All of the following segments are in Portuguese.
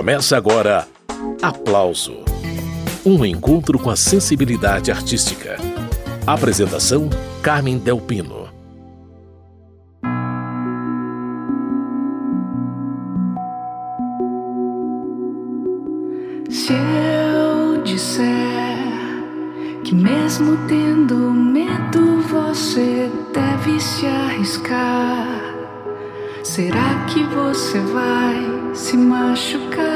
Começa agora Aplauso Um encontro com a sensibilidade artística. Apresentação: Carmen Delpino. Se eu disser que, mesmo tendo medo, você deve se arriscar, será que você vai se machucar?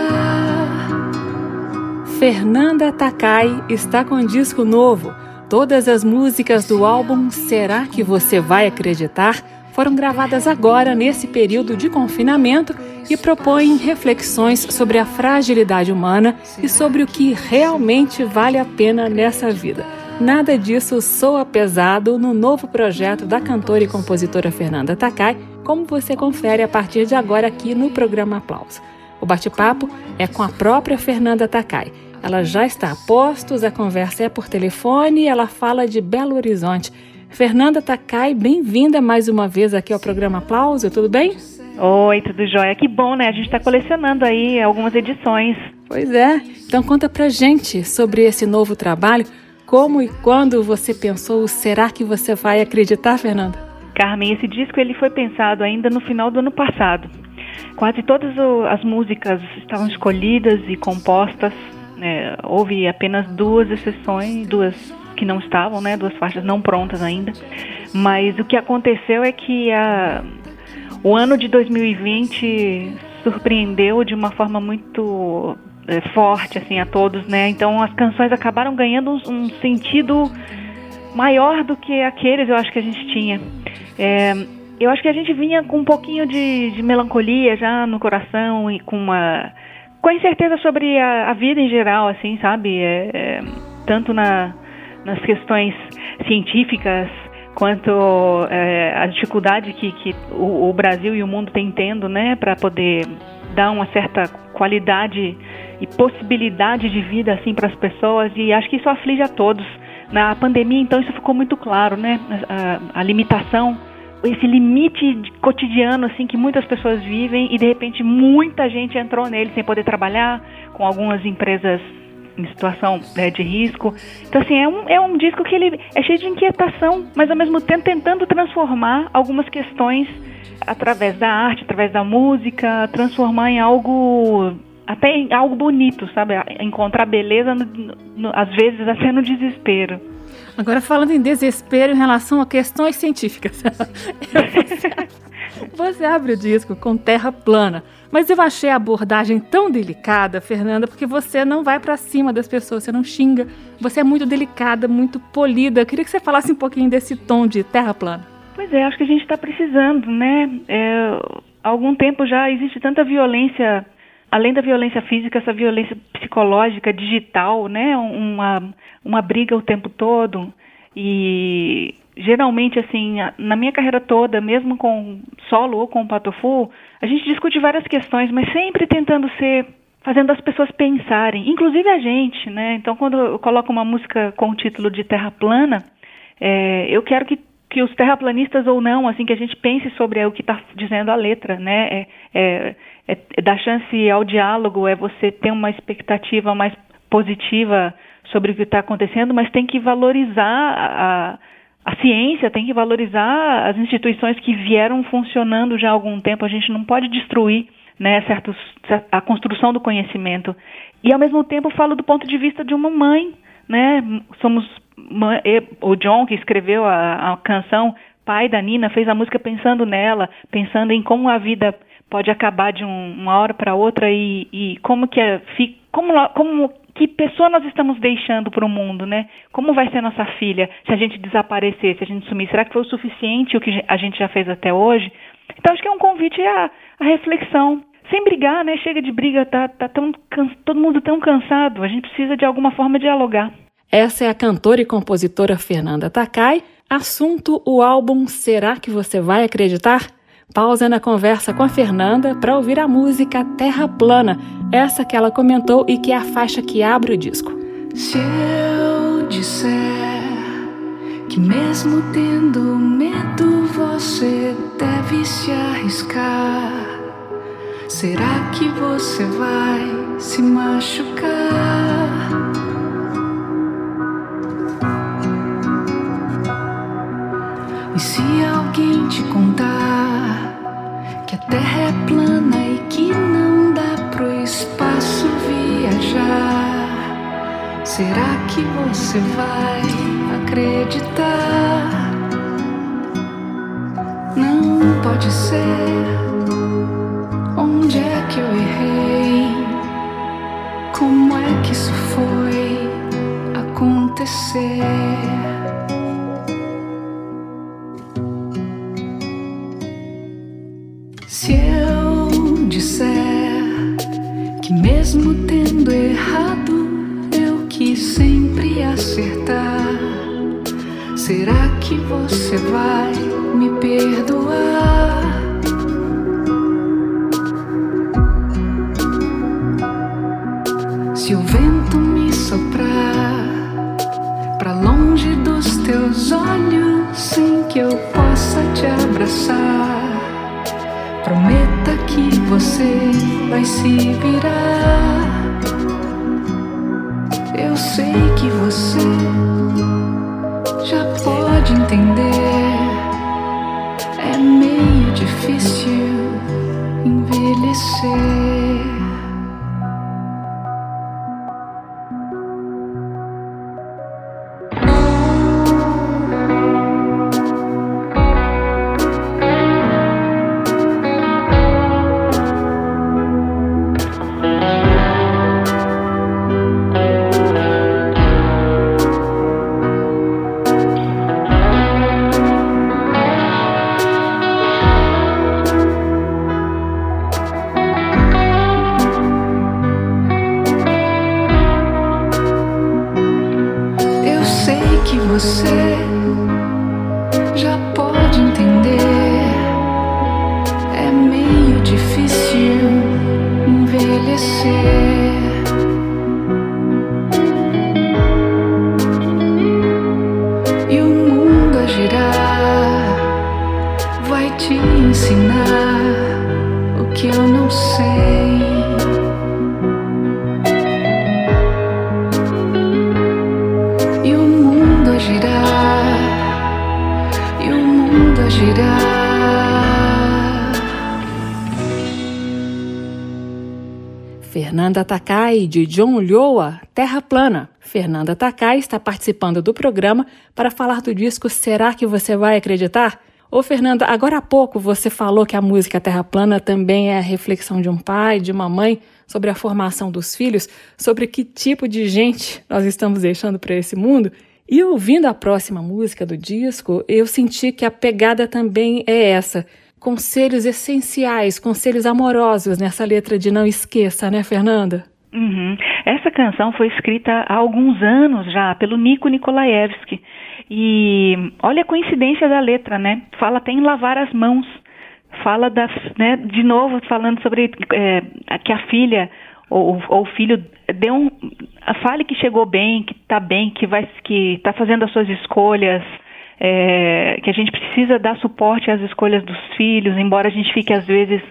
Fernanda Takai está com um disco novo. Todas as músicas do álbum Será que você vai acreditar? foram gravadas agora nesse período de confinamento e propõem reflexões sobre a fragilidade humana e sobre o que realmente vale a pena nessa vida. Nada disso soa pesado no novo projeto da cantora e compositora Fernanda Takai, como você confere a partir de agora aqui no programa Aplauso. O bate-papo é com a própria Fernanda Takai. Ela já está a postos, a conversa é por telefone e ela fala de Belo Horizonte. Fernanda Takai, bem-vinda mais uma vez aqui ao programa Aplauso, tudo bem? Oi, tudo jóia. Que bom, né? A gente está colecionando aí algumas edições. Pois é. Então conta pra gente sobre esse novo trabalho. Como e quando você pensou, será que você vai acreditar, Fernanda? Carmen, esse disco ele foi pensado ainda no final do ano passado. Quase todas as músicas estavam escolhidas e compostas. Né? Houve apenas duas exceções, duas que não estavam, né? Duas faixas não prontas ainda. Mas o que aconteceu é que a, o ano de 2020 surpreendeu de uma forma muito é, forte assim a todos, né? Então as canções acabaram ganhando um, um, sentido maior do que aqueles eu acho que a gente tinha. É, eu acho que a gente vinha com um pouquinho de, de, melancolia já no coração e com uma com a incerteza sobre a, a vida em geral, assim, sabe? É, é tanto na nas questões científicas quanto é, a dificuldade que, que o, o, Brasil e o mundo têm tendo, né, para poder dar uma certa qualidade e possibilidade de vida assim para as pessoas e acho que isso aflige a todos. Na pandemia, então, isso ficou muito claro, né? A, a limitação, esse limite cotidiano assim que muitas pessoas vivem e de repente muita gente entrou nele sem poder trabalhar, com algumas empresas em situação né, de risco. Então, assim, é um, é um disco que ele é cheio de inquietação, mas ao mesmo tempo tentando transformar algumas questões através da arte, através da música, transformar em algo até algo bonito, sabe? Encontrar beleza, no, no, às vezes até no desespero. Agora, falando em desespero em relação a questões científicas, você, você abre o disco com terra plana. Mas eu achei a abordagem tão delicada, Fernanda, porque você não vai para cima das pessoas, você não xinga. Você é muito delicada, muito polida. Eu queria que você falasse um pouquinho desse tom de terra plana. Pois é, acho que a gente está precisando, né? É, há algum tempo já existe tanta violência, além da violência física, essa violência psicológica, digital, né? Uma, uma briga o tempo todo. E geralmente, assim, na minha carreira toda, mesmo com solo ou com Patofu, a gente discute várias questões, mas sempre tentando ser fazendo as pessoas pensarem, inclusive a gente, né? Então, quando eu coloco uma música com o título de Terra Plana, é, eu quero que, que os terraplanistas ou não, assim, que a gente pense sobre o que está dizendo a letra, né? É, é, é, é dar chance ao diálogo, é você ter uma expectativa mais positiva sobre o que está acontecendo, mas tem que valorizar a, a ciência, tem que valorizar as instituições que vieram funcionando já há algum tempo. A gente não pode destruir né, certos, a construção do conhecimento. E ao mesmo tempo falo do ponto de vista de uma mãe, né? Somos o John que escreveu a, a canção, pai da Nina, fez a música pensando nela, pensando em como a vida pode acabar de um, uma hora para outra e, e como que é, como, como que pessoa nós estamos deixando para o mundo, né? Como vai ser nossa filha se a gente desaparecer, se a gente sumir? Será que foi o suficiente o que a gente já fez até hoje? Então acho que é um convite à, à reflexão. Sem brigar, né? Chega de briga, tá, tá tão, todo mundo tão cansado. A gente precisa de alguma forma dialogar. Essa é a cantora e compositora Fernanda Takai. Assunto: o álbum Será que você vai acreditar? Pausa na conversa com a Fernanda para ouvir a música Terra Plana, essa que ela comentou e que é a faixa que abre o disco. Se eu disser que, mesmo tendo medo, você deve se arriscar, Será que você vai se machucar? E se alguém te contar que a Terra é plana e que não dá pro espaço viajar, será que você vai acreditar? Não pode ser Onde é que eu errei? Como é que isso foi acontecer? Takai, de John Ulloa, Terra Plana. Fernanda Takai está participando do programa para falar do disco Será que você vai acreditar? Ô Fernanda, agora há pouco você falou que a música Terra Plana também é a reflexão de um pai, de uma mãe, sobre a formação dos filhos, sobre que tipo de gente nós estamos deixando para esse mundo. E ouvindo a próxima música do disco, eu senti que a pegada também é essa. Conselhos essenciais, conselhos amorosos nessa letra de Não Esqueça, né, Fernanda? Uhum. Essa canção foi escrita há alguns anos já pelo Nico Nikolaevski. E olha a coincidência da letra, né? Fala até em lavar as mãos. Fala da, né, de novo falando sobre é, que a filha ou, ou o filho dê um, fale que chegou bem, que está bem, que vai, que está fazendo as suas escolhas, é, que a gente precisa dar suporte às escolhas dos filhos, embora a gente fique às vezes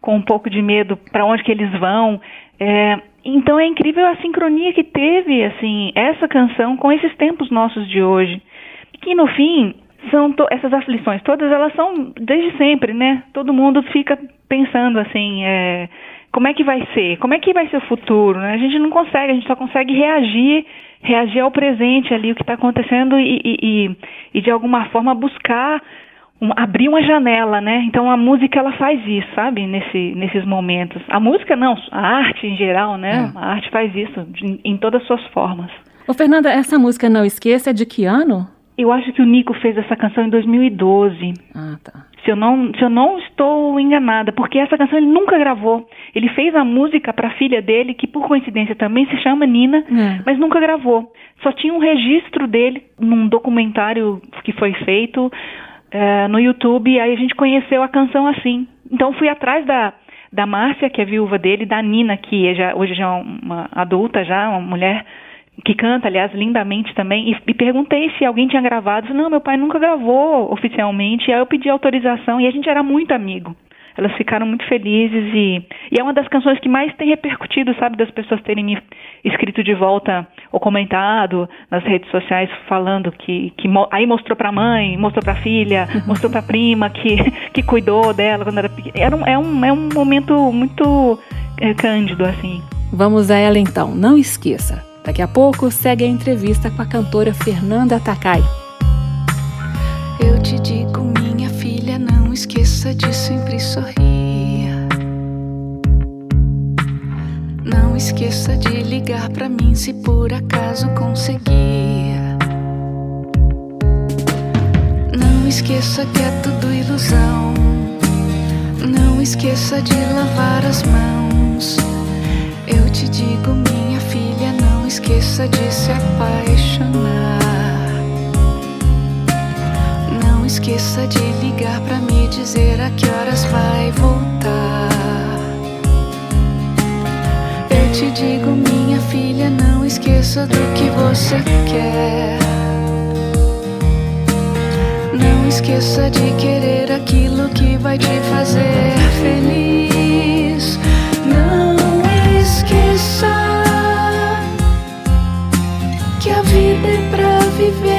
com um pouco de medo para onde que eles vão. É, então é incrível a sincronia que teve assim essa canção com esses tempos nossos de hoje, que no fim são essas aflições todas elas são desde sempre, né? Todo mundo fica pensando assim. É, como é que vai ser? Como é que vai ser o futuro? Né? A gente não consegue, a gente só consegue reagir, reagir ao presente ali, o que está acontecendo e, e, e, de alguma forma buscar um, abrir uma janela, né? Então a música ela faz isso, sabe? Nesse, nesses momentos. A música não, a arte em geral, né? É. A arte faz isso de, em todas as suas formas. Ô Fernanda, essa música Não Esqueça é de que ano? Eu acho que o Nico fez essa canção em 2012. Ah, tá. Se eu não, se eu não estou enganada, porque essa canção ele nunca gravou. Ele fez a música para a filha dele, que por coincidência também se chama Nina, é. mas nunca gravou. Só tinha um registro dele num documentário que foi feito é, no YouTube, e aí a gente conheceu a canção assim. Então fui atrás da, da Márcia, que é viúva dele, da Nina, que é já, hoje já é uma adulta, já, uma mulher que canta, aliás, lindamente também, e, e, perguntei se alguém tinha gravado. Não, meu pai nunca gravou oficialmente. E aí eu pedi autorização e a gente era muito amigo. elas ficaram muito felizes e, e é uma das canções que mais tem repercutido, sabe, das pessoas terem me escrito de volta ou comentado nas redes sociais falando que, que aí mostrou para a mãe, mostrou para a filha, mostrou para a prima que, que cuidou dela quando era pequena. Era um, é, um, é um momento muito é, cândido, assim. Vamos a ela então, não esqueça. Daqui a pouco segue a entrevista com a cantora Fernanda Takai. Eu te digo, minha filha, não esqueça de sempre sorrir. Não esqueça de ligar para mim se por acaso conseguir. Não esqueça que é tudo ilusão. Não esqueça de lavar as mãos. Eu te digo, minha esqueça de se apaixonar. esqueça de ligar para me dizer a que horas vai voltar. Eu te digo, minha filha, não esqueça do que você quer. Não esqueça de querer aquilo que vai te fazer feliz. Viver.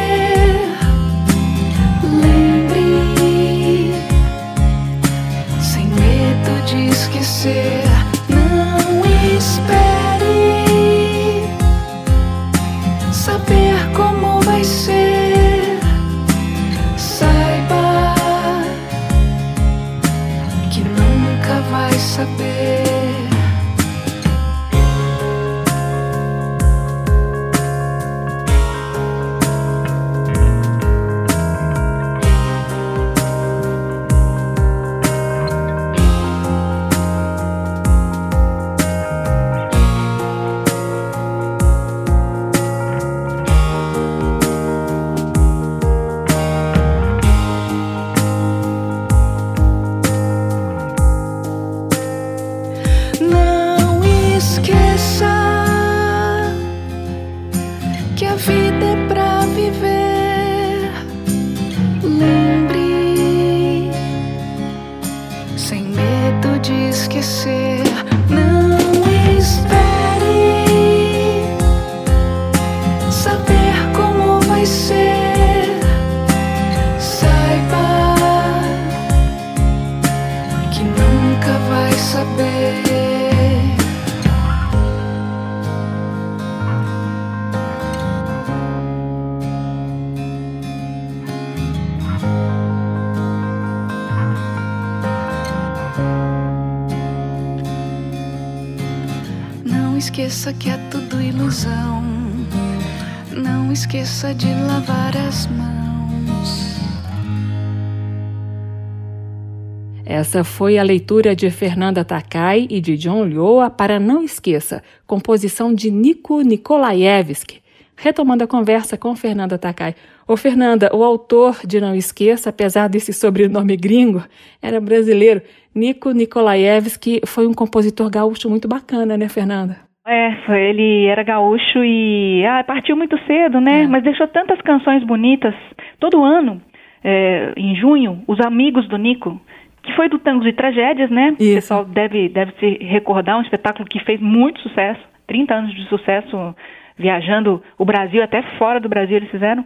Essa foi a leitura de Fernanda Takai e de John Lyoa para Não Esqueça, composição de Nico Nikolaevski. Retomando a conversa com Fernanda Takai. Ô Fernanda, o autor de Não Esqueça, apesar desse sobrenome gringo, era brasileiro. Nico Nikolaevski foi um compositor gaúcho muito bacana, né, Fernanda? É, ele era gaúcho e ah, partiu muito cedo, né? É. Mas deixou tantas canções bonitas. Todo ano, é, em junho, os amigos do Nico, que foi do Tangos e Tragédias, né? Isso. O pessoal deve, deve se recordar, um espetáculo que fez muito sucesso, 30 anos de sucesso, viajando o Brasil, até fora do Brasil eles fizeram.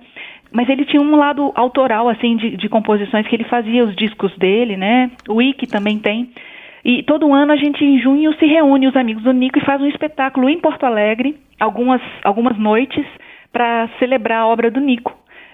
Mas ele tinha um lado autoral, assim, de, de composições que ele fazia, os discos dele, né? O Ike também tem. E todo ano a gente, em junho, se reúne os amigos do Nico e faz um espetáculo em Porto Alegre, algumas, algumas noites, para celebrar a obra do Nico.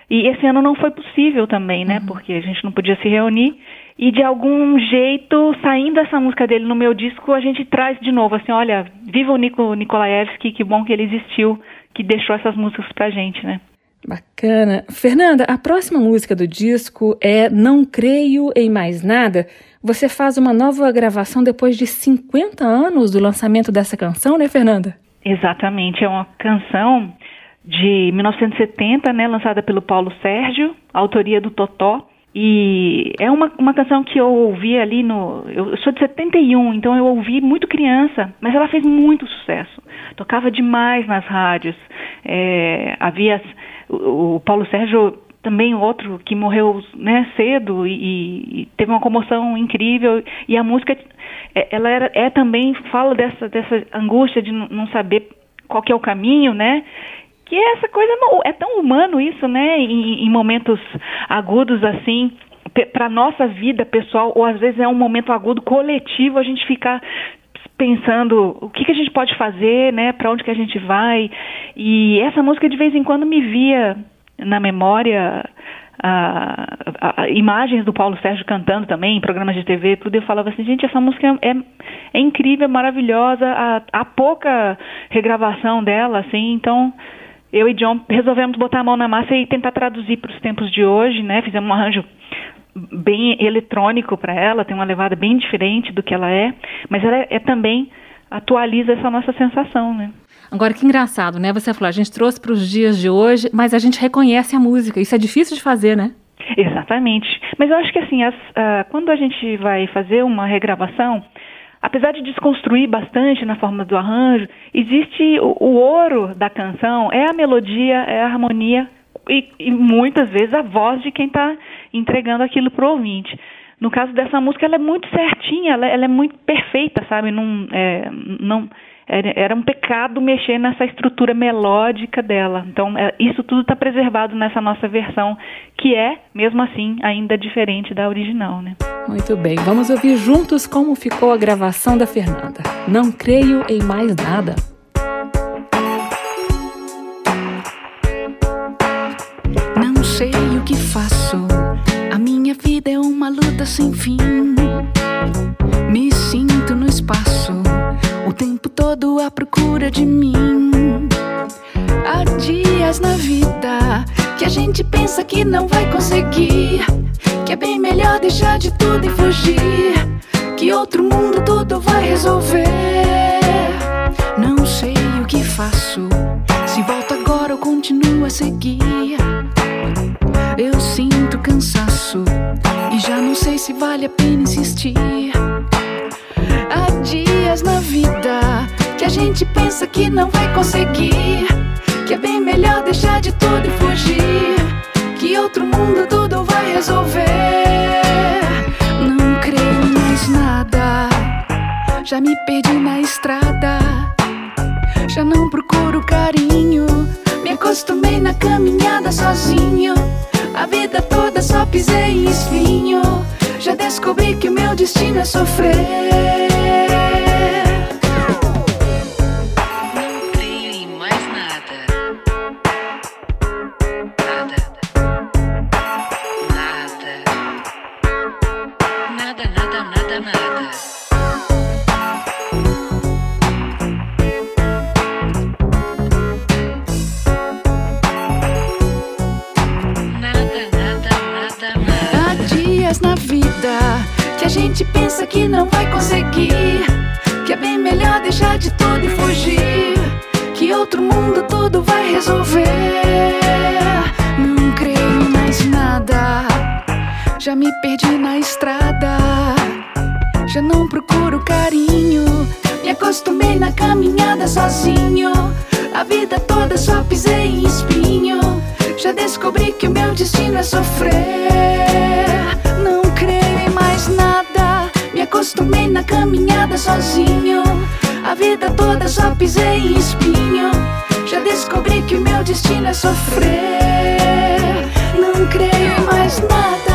E esse ano não foi possível também, né? Uhum. Porque a gente não podia se reunir. E de algum jeito, saindo essa música dele no meu disco, a gente traz de novo assim, olha, viva o Nico Nikolaevski, que bom que ele existiu, que deixou essas músicas pra gente, né? Bacana. Fernanda, a próxima música do disco é Não Creio em Mais Nada. Você faz uma nova gravação depois de 50 anos do lançamento dessa canção, né, Fernanda? Exatamente. É uma canção de 1970, né, lançada pelo Paulo Sérgio, autoria do Totó. E é uma, uma canção que eu ouvi ali no. Eu sou de 71, então eu ouvi muito criança, mas ela fez muito sucesso. Tocava demais nas rádios. É, havia o, Paulo Sérgio também outro que morreu né, cedo e, e, teve uma comoção incrível e a música é, ela era, é também fala dessa dessa angústia de não saber qual é o caminho né que é essa coisa é tão humano isso né em, em momentos agudos assim para nossa vida pessoal ou às vezes é um momento agudo coletivo a gente ficar pensando o que, que a gente pode fazer, né, para onde que a gente vai. E essa música de vez em quando me via na memória imagens do Paulo Sérgio cantando também em programas de TV, tudo. Eu falava assim, gente, essa música é, é incrível, é maravilhosa. Há pouca regravação dela, assim, então eu e John resolvemos botar a mão na massa e tentar traduzir para os tempos de hoje, né? Fizemos um arranjo bem eletrônico para ela, tem uma levada bem diferente do que ela é, mas ela é, é também atualiza essa nossa sensação, né? Agora que engraçado, né? Você falou, a gente trouxe para os dias de hoje, mas a gente reconhece a música. Isso é difícil de fazer, né? Exatamente. Mas eu acho que assim, as, uh, quando a gente vai fazer uma regravação, apesar de desconstruir bastante na forma do arranjo, existe o, o ouro da canção, é a melodia, é a harmonia e, e muitas vezes a voz de quem está entregando aquilo para o ouvinte. No caso dessa música, ela é muito certinha, ela, ela é muito perfeita, sabe? É, não, era um pecado mexer nessa estrutura melódica dela. Então, é, isso tudo está preservado nessa nossa versão, que é, mesmo assim, ainda diferente da original, né? Muito bem, vamos ouvir juntos como ficou a gravação da Fernanda. Não creio em mais nada. sei o que faço. A minha vida é uma luta sem fim. Todo à procura de mim. Há dias na vida que a gente pensa que não vai conseguir. Que é bem melhor deixar de tudo e fugir. Que outro mundo tudo vai resolver. Não sei o que faço. Se volto agora ou continuo a seguir. Eu sinto cansaço e já não sei se vale a pena insistir. Há dias na vida gente pensa que não vai conseguir, que é bem melhor deixar de tudo e fugir, que outro mundo tudo vai resolver. Não creio mais nada, já me perdi na estrada, já não procuro carinho, me acostumei na caminhada sozinho. A vida toda só pisei em espinho. Já descobri que o meu destino é sofrer. Deixar de tudo e fugir. Que outro mundo tudo vai resolver. Não creio mais nada. Já me perdi na estrada. Já não procuro carinho. Me acostumei na caminhada sozinho. A vida toda só pisei em espinho. Já descobri que o meu destino é sofrer. Não creio em mais nada acostumei na caminhada sozinho. Vida toda só pisei em espinho. Já descobri que o meu destino é sofrer. Não creio mais nada,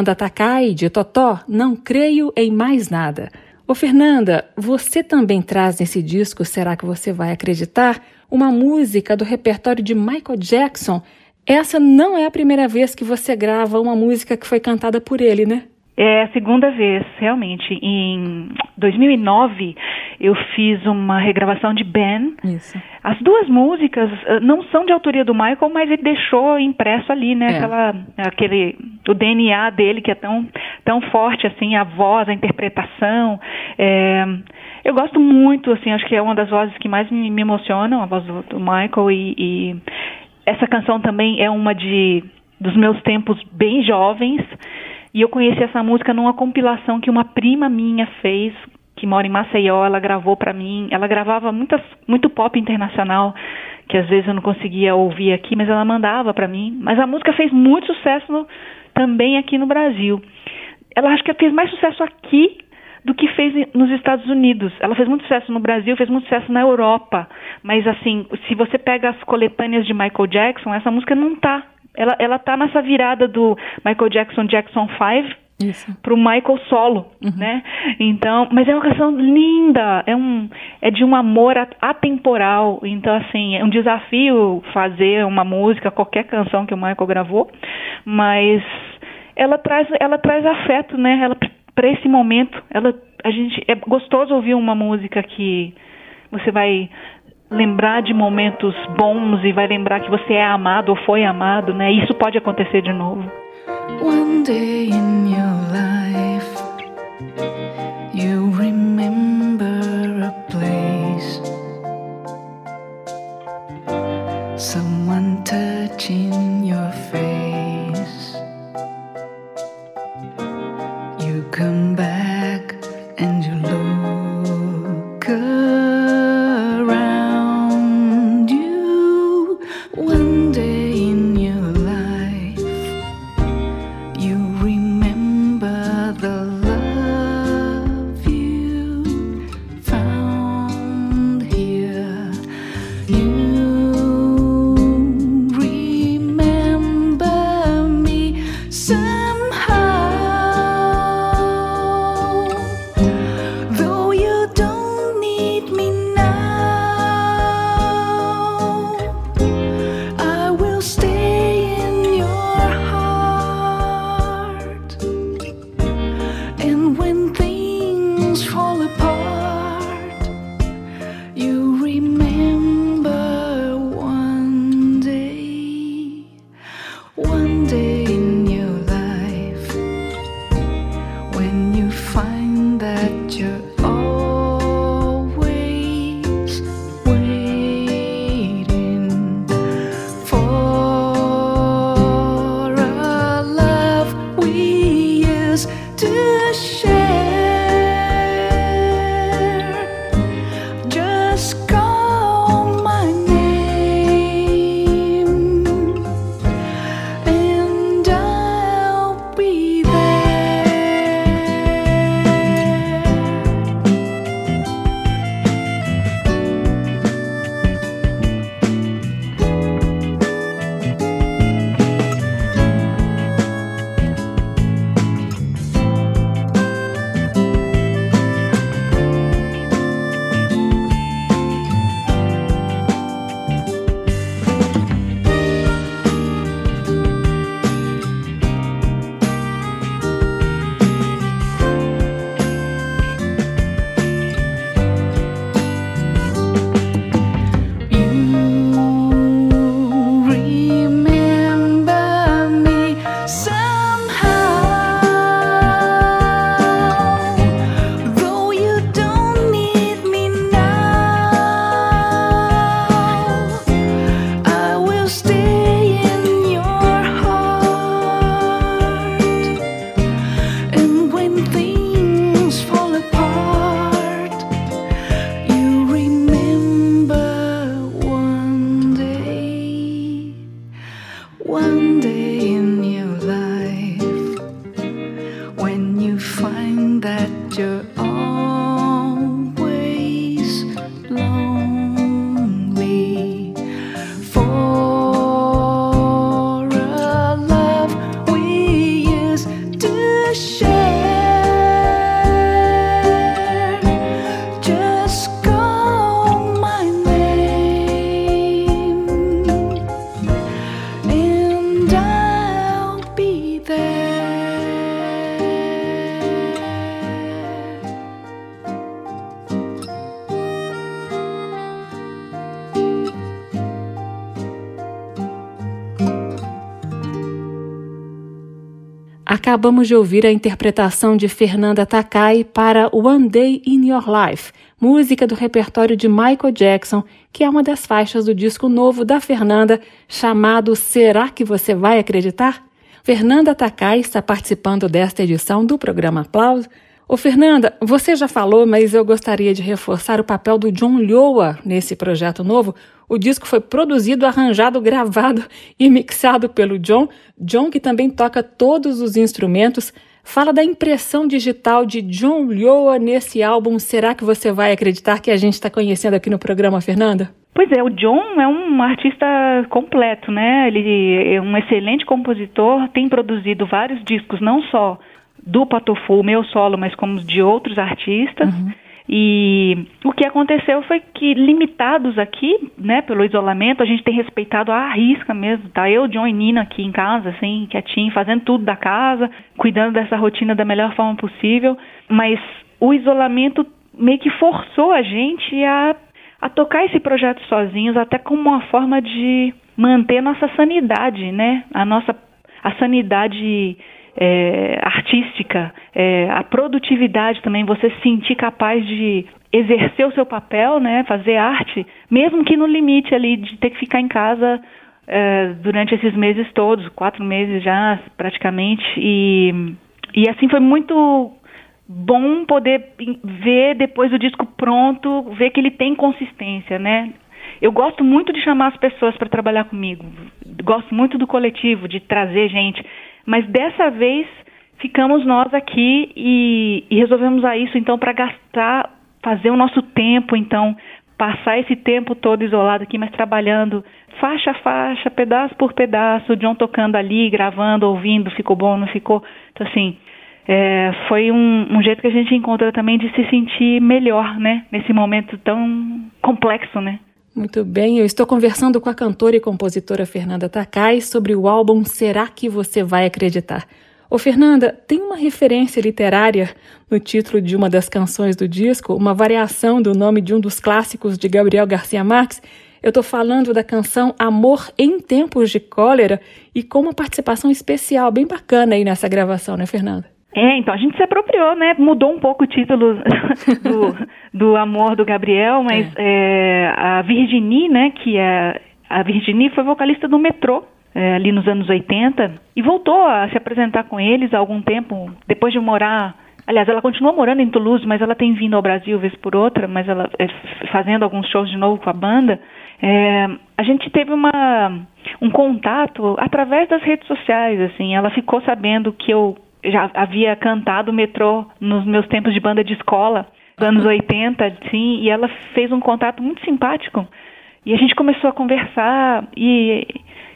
Fernanda Takai, de Totó, Não Creio em Mais Nada. Ô Fernanda, você também traz nesse disco, será que você vai acreditar, uma música do repertório de Michael Jackson. Essa não é a primeira vez que você grava uma música que foi cantada por ele, né? É a segunda vez, realmente. Em 2009, eu fiz uma regravação de Ben. Isso. As duas músicas uh, não são de autoria do Michael, mas ele deixou impresso ali, né? É. Aquela, aquele, o DNA dele que é tão, tão forte, assim, a voz, a interpretação. É, eu gosto muito, assim, acho que é uma das vozes que mais me, me emocionam, a voz do, do Michael e, e essa canção também é uma de dos meus tempos bem jovens. E eu conheci essa música numa compilação que uma prima minha fez, que mora em Maceió, ela gravou para mim. Ela gravava muitas, muito pop internacional, que às vezes eu não conseguia ouvir aqui, mas ela mandava para mim. Mas a música fez muito sucesso no, também aqui no Brasil. Ela acho que fez mais sucesso aqui do que fez nos Estados Unidos. Ela fez muito sucesso no Brasil, fez muito sucesso na Europa. Mas assim, se você pega as coletâneas de Michael Jackson, essa música não tá ela, ela tá nessa virada do Michael Jackson Jackson 5 Isso. pro Michael solo, né? Então, mas é uma canção linda, é um é de um amor atemporal. Então, assim, é um desafio fazer uma música, qualquer canção que o Michael gravou, mas ela traz ela traz afeto, né? Ela para esse momento, ela a gente é gostoso ouvir uma música que você vai lembrar de momentos bons e vai lembrar que você é amado ou foi amado, né? Isso pode acontecer de novo. One day in your life, you remember a place, someone touching your face. You come back Acabamos de ouvir a interpretação de Fernanda Takai para One Day in Your Life, música do repertório de Michael Jackson, que é uma das faixas do disco novo da Fernanda, chamado Será que você vai acreditar? Fernanda Takai está participando desta edição do programa Aplauso. Ô Fernanda, você já falou, mas eu gostaria de reforçar o papel do John Lhoa nesse projeto novo. O disco foi produzido, arranjado, gravado e mixado pelo John. John, que também toca todos os instrumentos, fala da impressão digital de John Lhoa nesse álbum. Será que você vai acreditar que a gente está conhecendo aqui no programa, Fernanda? Pois é, o John é um artista completo, né? Ele é um excelente compositor, tem produzido vários discos, não só do Patofu, meu solo, mas como de outros artistas. Uhum. E o que aconteceu foi que, limitados aqui, né, pelo isolamento, a gente tem respeitado a risca mesmo, tá? Eu, John e Nina aqui em casa, assim, quietinho, fazendo tudo da casa, cuidando dessa rotina da melhor forma possível, mas o isolamento meio que forçou a gente a, a tocar esse projeto sozinhos, até como uma forma de manter nossa sanidade, né? A nossa a sanidade é, artística, é, a produtividade também, você se sentir capaz de exercer o seu papel, né, fazer arte, mesmo que no limite ali de ter que ficar em casa é, durante esses meses todos, quatro meses já praticamente, e, e assim foi muito bom poder ver depois do disco pronto, ver que ele tem consistência, né? Eu gosto muito de chamar as pessoas para trabalhar comigo. Gosto muito do coletivo, de trazer gente. Mas dessa vez ficamos nós aqui e, e resolvemos a isso então para gastar, fazer o nosso tempo, então passar esse tempo todo isolado aqui, mas trabalhando faixa a faixa, pedaço por pedaço, John tocando ali, gravando, ouvindo, ficou bom, não ficou. Então assim, é, foi um, um, jeito que a gente encontrou também de se sentir melhor, né? Nesse momento tão complexo, né? Muito bem, eu estou conversando com a cantora e compositora Fernanda Takai sobre o álbum Será que Você Vai Acreditar? Ô Fernanda, tem uma referência literária no título de uma das canções do disco, uma variação do nome de um dos clássicos de Gabriel Garcia Marques. Eu estou falando da canção Amor em Tempos de Cólera e com uma participação especial bem bacana aí nessa gravação, né, Fernanda? É, então a gente se apropriou, né? Mudou um pouco o título do, do amor do Gabriel, mas é. É, a Virginie, né? Que é a Virginie foi vocalista do Metrô é, ali nos anos 80 e voltou a se apresentar com eles há algum tempo depois de morar. Aliás, ela continua morando em Toulouse, mas ela tem vindo ao Brasil vez por outra, mas ela é, fazendo alguns shows de novo com a banda. É, a gente teve uma um contato através das redes sociais, assim. Ela ficou sabendo que eu já havia cantado metrô nos meus tempos de banda de escola, nos anos 80, sim, e ela fez um contato muito simpático. E a gente começou a conversar e,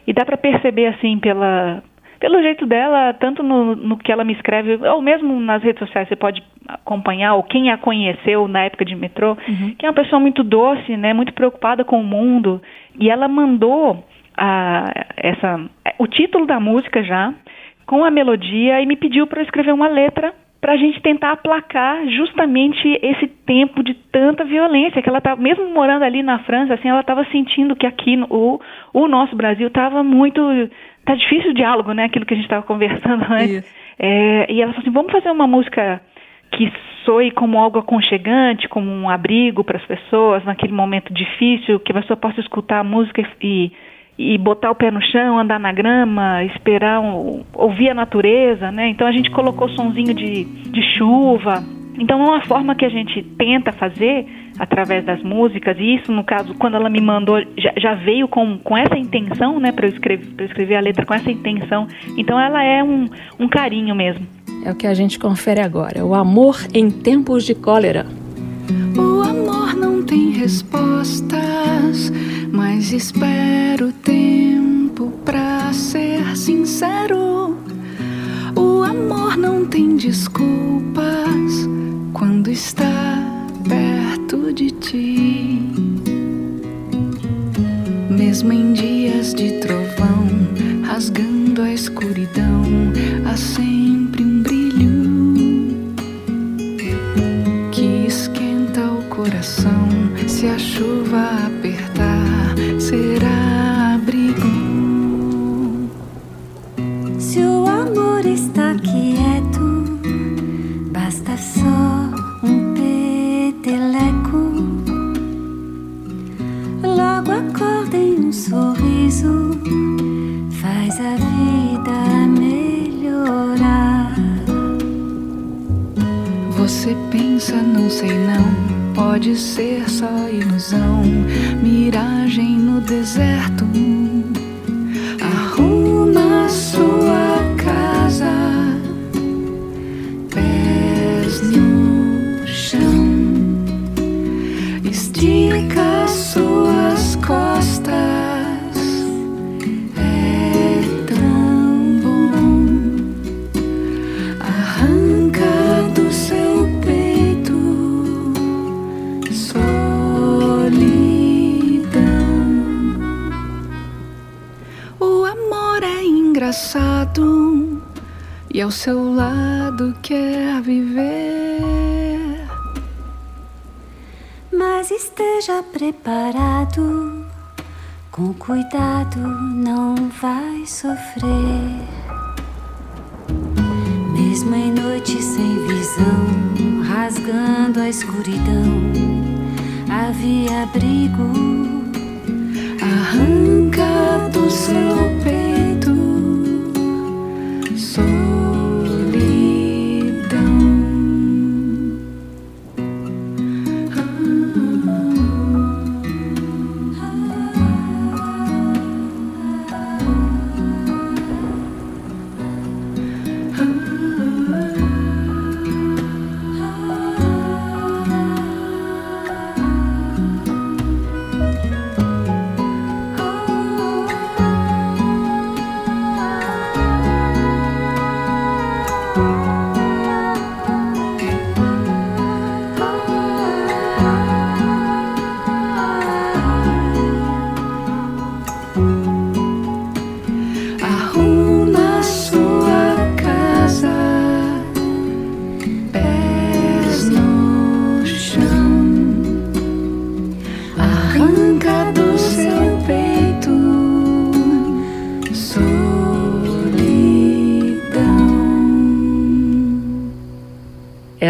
e dá para perceber assim pela pelo jeito dela, tanto no, no, que ela me escreve, ou mesmo nas redes sociais, você pode acompanhar, ou quem a conheceu na época de metrô, uhum. que é uma pessoa muito doce, né, muito preocupada com o mundo. E ela mandou a, essa, o título da música já, com a melodia e me pediu para eu escrever uma letra para a gente tentar aplacar justamente esse tempo de tanta violência que ela estava, mesmo morando ali na França, assim, ela estava sentindo que aqui o, o nosso Brasil estava muito, tá difícil o diálogo, né? Aquilo que a gente estava conversando antes. É, e ela falou assim, vamos fazer uma música que soe como algo aconchegante, como um abrigo para as pessoas naquele momento difícil, que a pessoa possa escutar a música e e botar o pé no chão, andar na grama, esperar, um, ouvir a natureza, né? Então a gente colocou sonzinho de, de chuva. Então é uma forma que a gente tenta fazer através das músicas, e isso, no caso, quando ela me mandou, já, já veio com, com essa intenção, né, para eu, escrever, eu escrever a letra com essa intenção. Então ela é um, um carinho mesmo. É o que a gente confere agora: o amor em tempos de cólera. Respostas mas espero tempo pra ser sincero. O amor não tem desculpas quando está perto de ti. Mesmo em dias de trovão, rasgando a escuridão, há sempre um brilho coração se a chuva será abrigo. Se o amor está aqui Basta só um peteleco. Logo acorda em um sorriso. Faz a vida melhorar. Você pensa, não sei não. Pode ser só ilusão, miragem no deserto. Esteja preparado. Com cuidado, não vai sofrer. Mesmo em noite sem visão, rasgando a escuridão, havia abrigo. Arranca do seu peito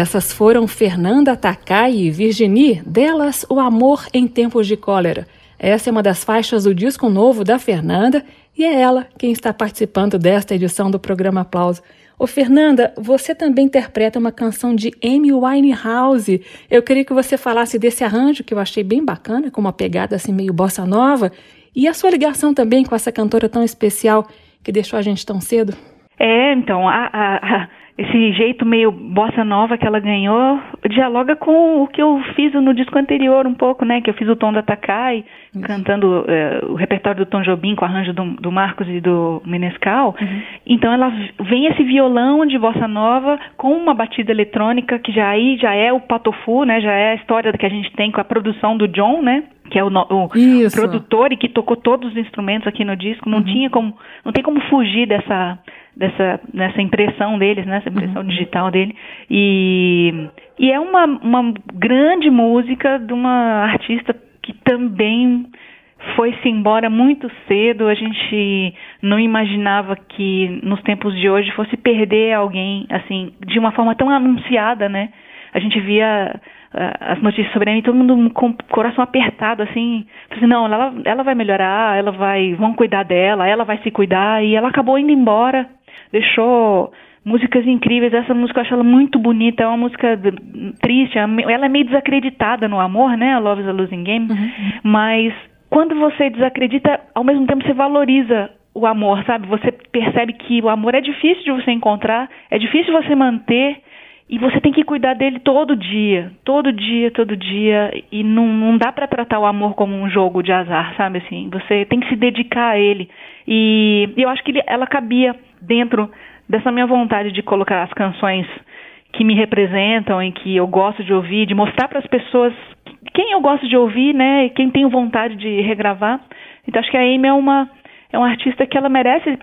Essas foram Fernanda Takai e Virginie, delas O Amor em Tempos de Cólera. Essa é uma das faixas do disco novo da Fernanda e é ela quem está participando desta edição do programa Aplauso. Ô Fernanda, você também interpreta uma canção de Amy Winehouse. Eu queria que você falasse desse arranjo que eu achei bem bacana, com uma pegada assim meio bossa nova, e a sua ligação também com essa cantora tão especial que deixou a gente tão cedo. É, então, a, a, a, esse jeito meio bossa nova que ela ganhou dialoga com o que eu fiz no disco anterior um pouco, né? Que eu fiz o Tom da Takai, cantando eh, o repertório do Tom Jobim com arranjo do, do Marcos e do Menescal. Então ela vem esse violão de bossa nova com uma batida eletrônica que já aí já é o patofu, né? Já é a história que a gente tem com a produção do John, né? Que é o, o produtor e que tocou todos os instrumentos aqui no disco. Não tinha como, não tem como fugir dessa dessa nessa impressão deles, né? Essa impressão digital dele. E e é uma uma grande música de uma artista que também foi-se embora muito cedo. A gente não imaginava que nos tempos de hoje fosse perder alguém assim de uma forma tão anunciada, né? A gente via ah, as notícias sobre ela e todo mundo com o coração apertado assim, assim, não, ela, ela vai melhorar, ela vai, vão cuidar dela, ela vai se cuidar e ela acabou indo embora, deixou músicas incríveis. Essa música eu acho ela muito bonita, é uma música triste, ela é meio desacreditada no amor, né? Love is a Losing Game, mas quando você desacredita, ao mesmo tempo você valoriza o amor, sabe? Você percebe que o amor é difícil de você encontrar, é difícil você manter e você tem que cuidar dele todo dia, todo dia, todo dia. E não, não dá pra tratar o amor como um jogo de azar, sabe assim? Você tem que se dedicar a ele. E eu acho que ele- ela cabia dentro dessa minha vontade de colocar as canções que me representam e que eu gosto de ouvir, de mostrar para as pessoas quem eu gosto de ouvir, né? E quem tenho vontade de regravar. Então acho que a Amy é uma é uma artista que ela merece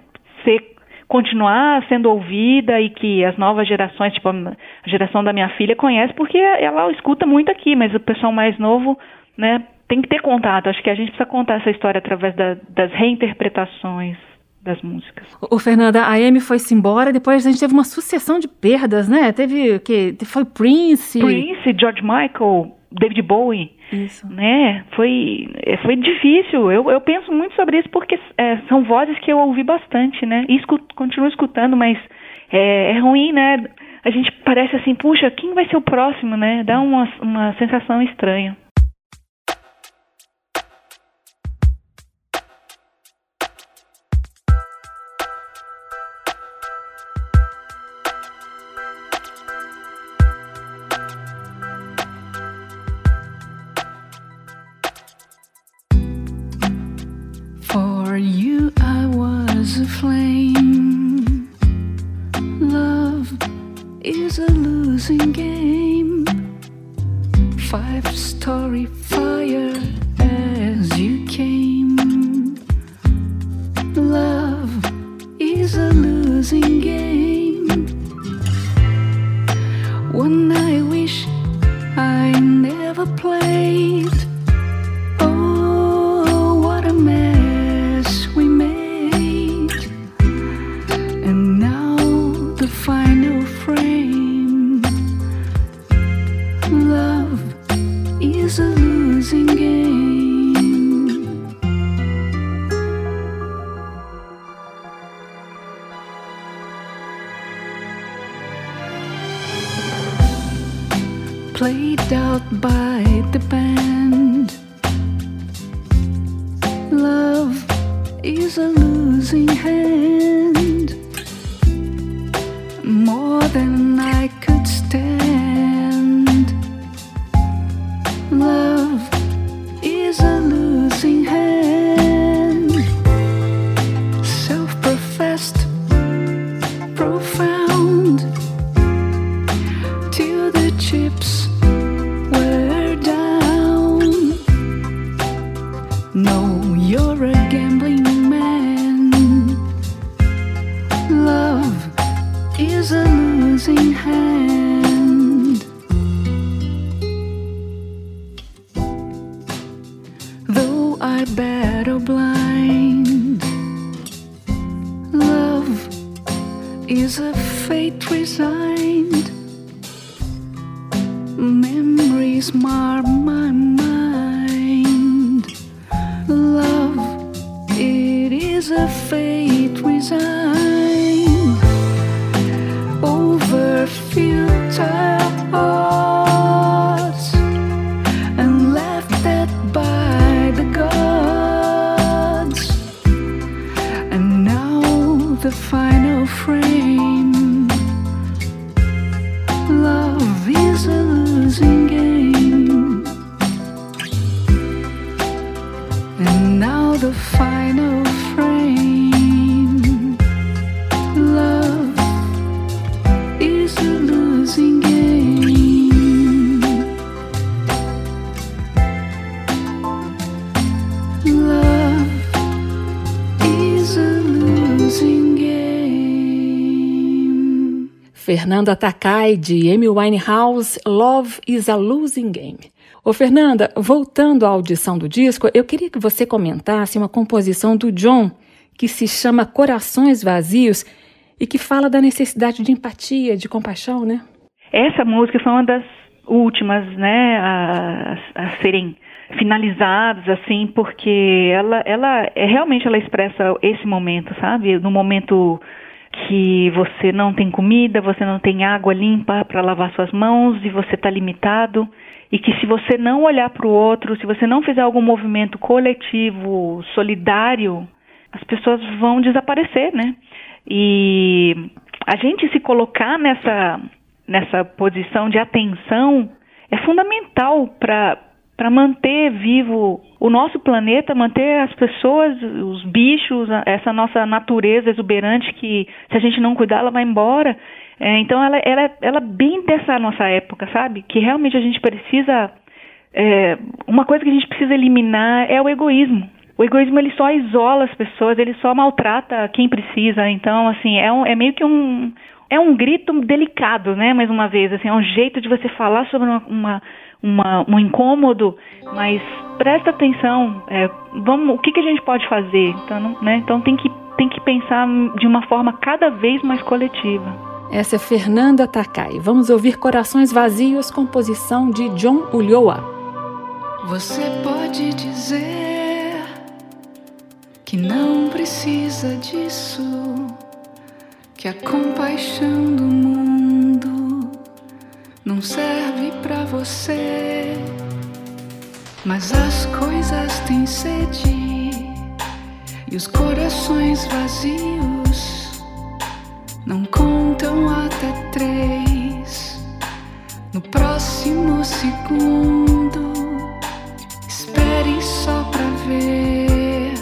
ser continuar sendo ouvida e que as novas gerações, tipo a geração da minha filha conhece porque ela escuta muito aqui, mas o pessoal mais novo, né, tem que ter contato. Acho que a gente precisa contar essa história através da, das reinterpretações. Das músicas. O Fernanda, a Amy foi-se embora, depois a gente teve uma sucessão de perdas, né? Teve o quê? Foi Prince. Prince, George Michael, David Bowie. Isso. Né? Foi, é, foi difícil. Eu, eu penso muito sobre isso porque é, são vozes que eu ouvi bastante, né? E escuto, continuo escutando, mas é, é ruim, né? A gente parece assim, puxa, quem vai ser o próximo, né? Dá uma, uma sensação estranha. five-story are my mind. Love, it is a fate without. Fernanda Takai, de Amy Winehouse, Love is a Losing Game. Ô Fernanda, voltando à audição do disco, eu queria que você comentasse uma composição do John que se chama Corações Vazios e que fala da necessidade de empatia, de compaixão, né? Essa música foi uma das últimas, né, a, a serem finalizadas assim, porque ela, ela é, realmente ela expressa esse momento, sabe? No momento que você não tem comida, você não tem água limpa para lavar suas mãos e você está limitado e que se você não olhar para o outro, se você não fizer algum movimento coletivo, solidário, as pessoas vão desaparecer, né? E a gente se colocar nessa nessa posição de atenção é fundamental para para manter vivo o nosso planeta, manter as pessoas, os bichos, essa nossa natureza exuberante que se a gente não cuidar ela vai embora. É, então ela, ela, ela bem dessa nossa época, sabe? Que realmente a gente precisa é, uma coisa que a gente precisa eliminar é o egoísmo. O egoísmo ele só isola as pessoas, ele só maltrata quem precisa. Então assim é, um, é meio que um é um grito delicado, né? Mais uma vez, assim, é um jeito de você falar sobre uma, uma uma, um incômodo, mas presta atenção, é, vamos, o que, que a gente pode fazer? Então, né? então tem que tem que pensar de uma forma cada vez mais coletiva. Essa é Fernanda Takai. Vamos ouvir Corações Vazios, composição de John Ulloa. Você pode dizer que não precisa disso, que a compaixão do mundo não serve para você. Mas as coisas têm sede e os corações vazios não contam até três. No próximo segundo, espere só pra ver.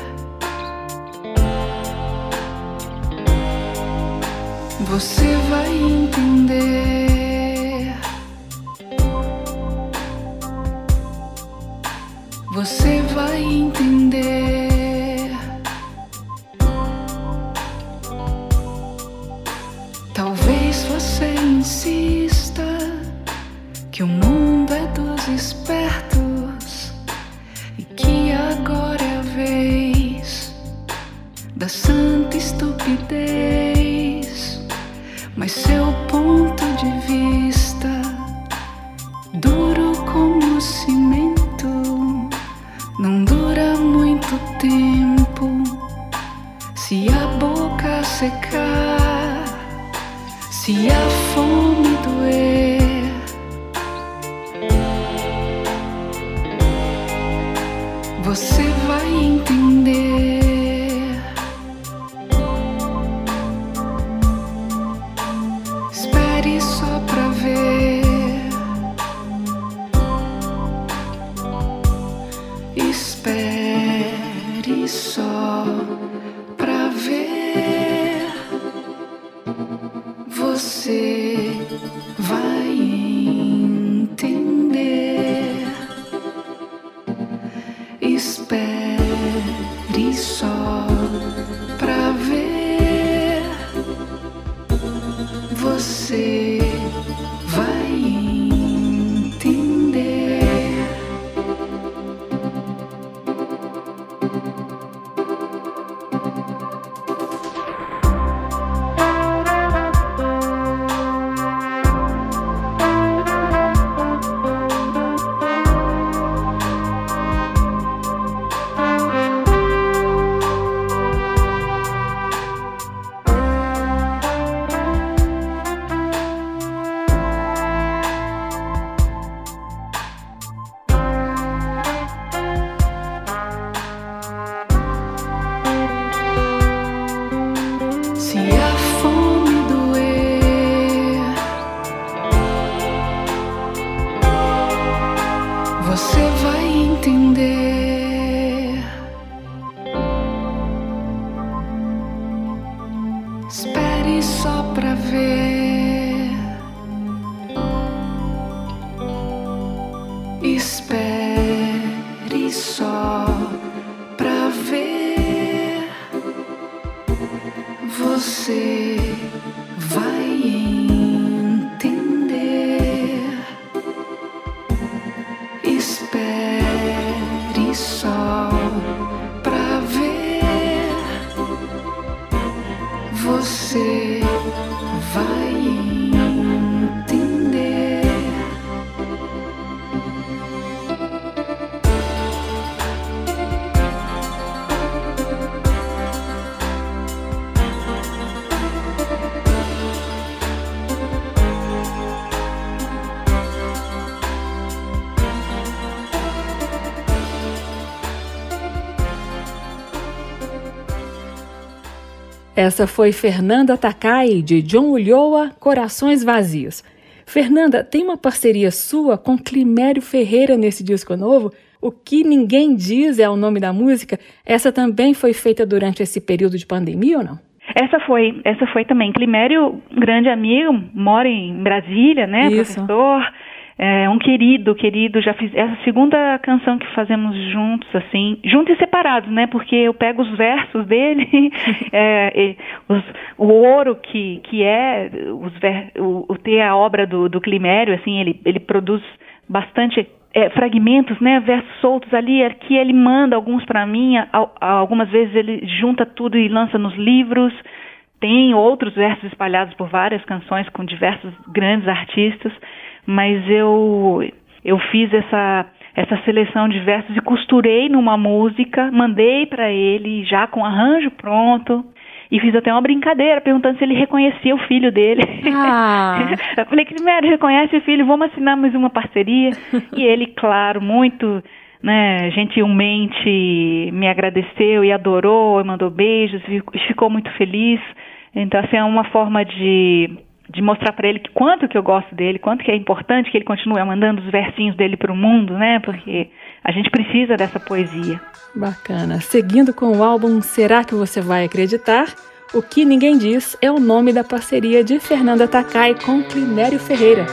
Você vai entender. Você vai entender. Talvez você insista que o mundo é dos espertos e que agora é a vez da santa estupidez. Mas seu ponto de vista, duro como cimento Essa foi Fernanda Takai, de John Ulloa, Corações Vazios. Fernanda, tem uma parceria sua com Climério Ferreira nesse disco novo? O que ninguém diz é o nome da música. Essa também foi feita durante esse período de pandemia ou não? Essa foi, essa foi também. Climério, grande amigo, mora em Brasília, né? Isso. Professor. É um querido, querido, já fiz essa segunda canção que fazemos juntos, assim, juntos e separados, né? Porque eu pego os versos dele, é, os, o ouro que, que é os ver, o, o, ter a obra do, do Climério, assim, ele, ele produz bastante é, fragmentos, né, versos soltos ali, é que ele manda alguns para mim, algumas vezes ele junta tudo e lança nos livros. Tem outros versos espalhados por várias canções com diversos grandes artistas mas eu eu fiz essa essa seleção de versos e costurei numa música, mandei para ele já com arranjo pronto. E fiz até uma brincadeira perguntando se ele reconhecia o filho dele. Ah. eu falei, Crimério, reconhece o filho, vamos assinar mais uma parceria. e ele, claro, muito né, gentilmente me agradeceu e adorou, e mandou beijos, ficou muito feliz. Então, assim, é uma forma de de mostrar para ele que quanto que eu gosto dele, quanto que é importante que ele continue mandando os versinhos dele para o mundo, né? Porque a gente precisa dessa poesia. Bacana. Seguindo com o álbum Será que você vai acreditar? O que ninguém diz é o nome da parceria de Fernanda Takai com Clinério Ferreira.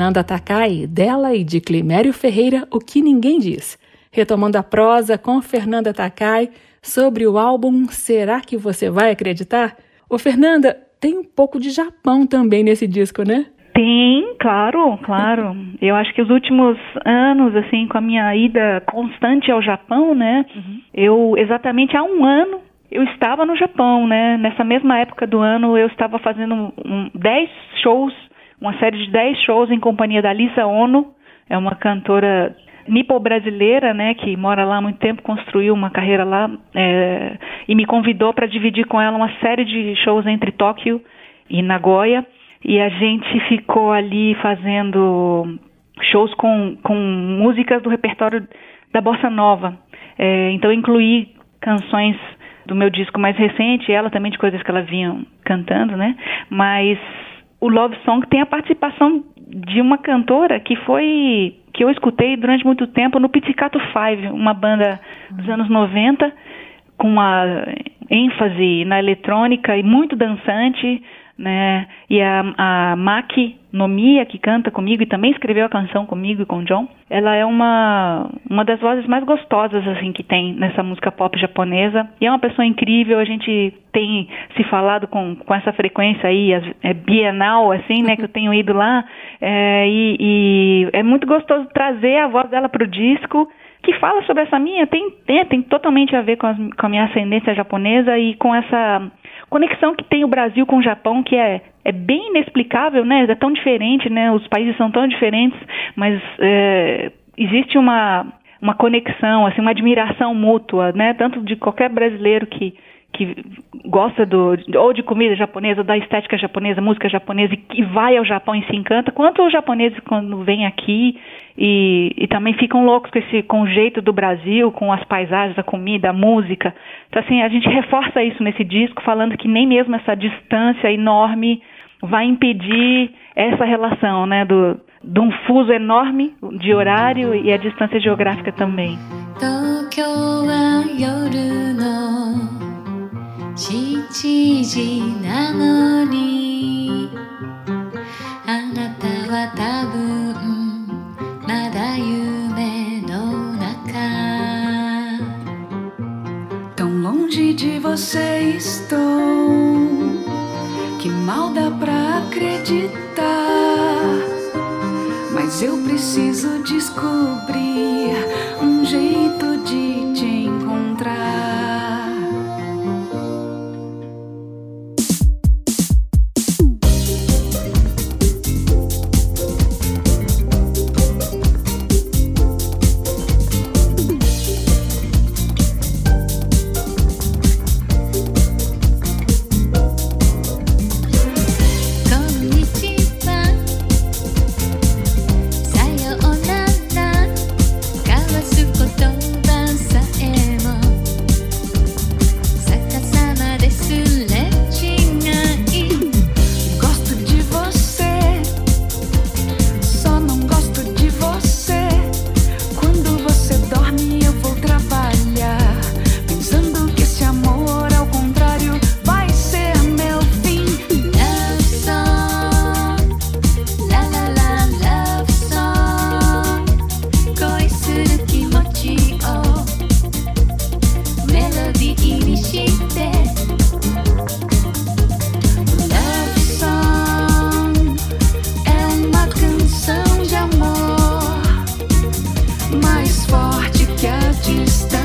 Fernanda Takai, dela e de Climério Ferreira, O Que Ninguém Diz. Retomando a prosa com Fernanda Takai sobre o álbum Será que Você Vai Acreditar? Ô Fernanda, tem um pouco de Japão também nesse disco, né? Tem, claro, claro. Eu acho que os últimos anos, assim, com a minha ida constante ao Japão, né? Uhum. Eu, exatamente há um ano, eu estava no Japão, né? Nessa mesma época do ano, eu estava fazendo 10 um, shows, uma série de 10 shows em companhia da Lisa Ono, é uma cantora nipo-brasileira, né, que mora lá há muito tempo, construiu uma carreira lá é, e me convidou para dividir com ela uma série de shows entre Tóquio e Nagoya. E a gente ficou ali fazendo shows com, com músicas do repertório da Bossa Nova. É, então, incluí canções do meu disco mais recente, ela também de coisas que ela vinha cantando, né? Mas o Love Song tem a participação de uma cantora que foi que eu escutei durante muito tempo no Pizzicato Five, uma banda dos anos 90 com uma ênfase na eletrônica e muito dançante, né? E a, a Maki Nomiya, que canta comigo e também escreveu a canção comigo e com o John, ela é uma, uma das vozes mais gostosas, assim, que tem nessa música pop japonesa. E é uma pessoa incrível, a gente tem se falado com, com essa frequência aí, é bienal, assim, né, que eu tenho ido lá, é, e, e é muito gostoso trazer a voz dela para o disco, que fala sobre essa minha, tem, tem, tem totalmente a ver com, as, com a minha ascendência japonesa e com essa conexão que tem o Brasil com o Japão, que é, é bem inexplicável, né? É tão diferente, né? Os países são tão diferentes, mas é, existe uma, uma conexão, assim, uma admiração mútua, né? Tanto de qualquer brasileiro que que gosta do ou de comida japonesa, da estética japonesa, música japonesa e que vai ao Japão e se encanta, quanto os japoneses quando vêm aqui e, e também ficam loucos com esse com o jeito do Brasil, com as paisagens, a comida, a música. Então assim, a gente reforça isso nesse disco falando que nem mesmo essa distância enorme vai impedir essa relação, né, do de um fuso enorme de horário e a distância geográfica também. 7時なのにあなたは多分まだ夢の中 Tão longe de você estou que mal dá pra acreditar mas eu preciso descobrir um jeito de te you stop.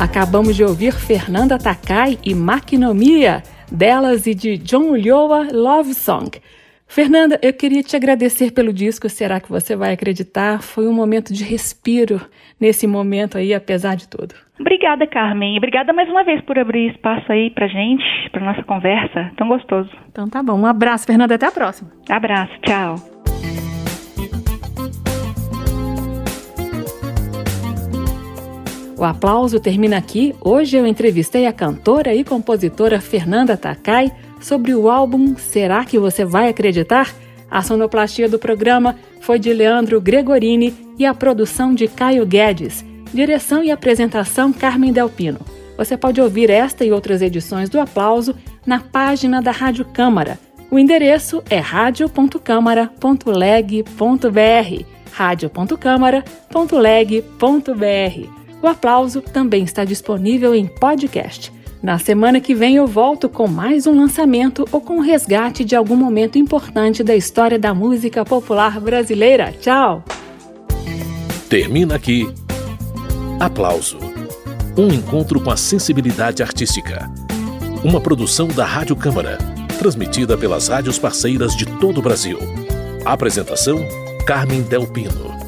Acabamos de ouvir Fernanda Takai e Maquinomia, delas e de John Ulloa Love Song. Fernanda, eu queria te agradecer pelo disco Será que você vai acreditar? Foi um momento de respiro nesse momento aí, apesar de tudo. Obrigada, Carmen. Obrigada mais uma vez por abrir espaço aí pra gente, pra nossa conversa. Tão gostoso. Então tá bom. Um abraço, Fernanda. Até a próxima. Abraço. Tchau. O aplauso termina aqui. Hoje eu entrevistei a cantora e compositora Fernanda Takai sobre o álbum Será que você vai acreditar? A sonoplastia do programa foi de Leandro Gregorini e a produção de Caio Guedes. Direção e apresentação Carmen Delpino. Você pode ouvir esta e outras edições do Aplauso na página da Rádio Câmara. O endereço é radio.câmara.leg.br radio.câmara.leg.br. O Aplauso também está disponível em podcast. Na semana que vem eu volto com mais um lançamento ou com resgate de algum momento importante da história da música popular brasileira. Tchau! Termina aqui. Aplauso. Um encontro com a sensibilidade artística. Uma produção da Rádio Câmara, transmitida pelas rádios parceiras de todo o Brasil. Apresentação: Carmen Del Pino.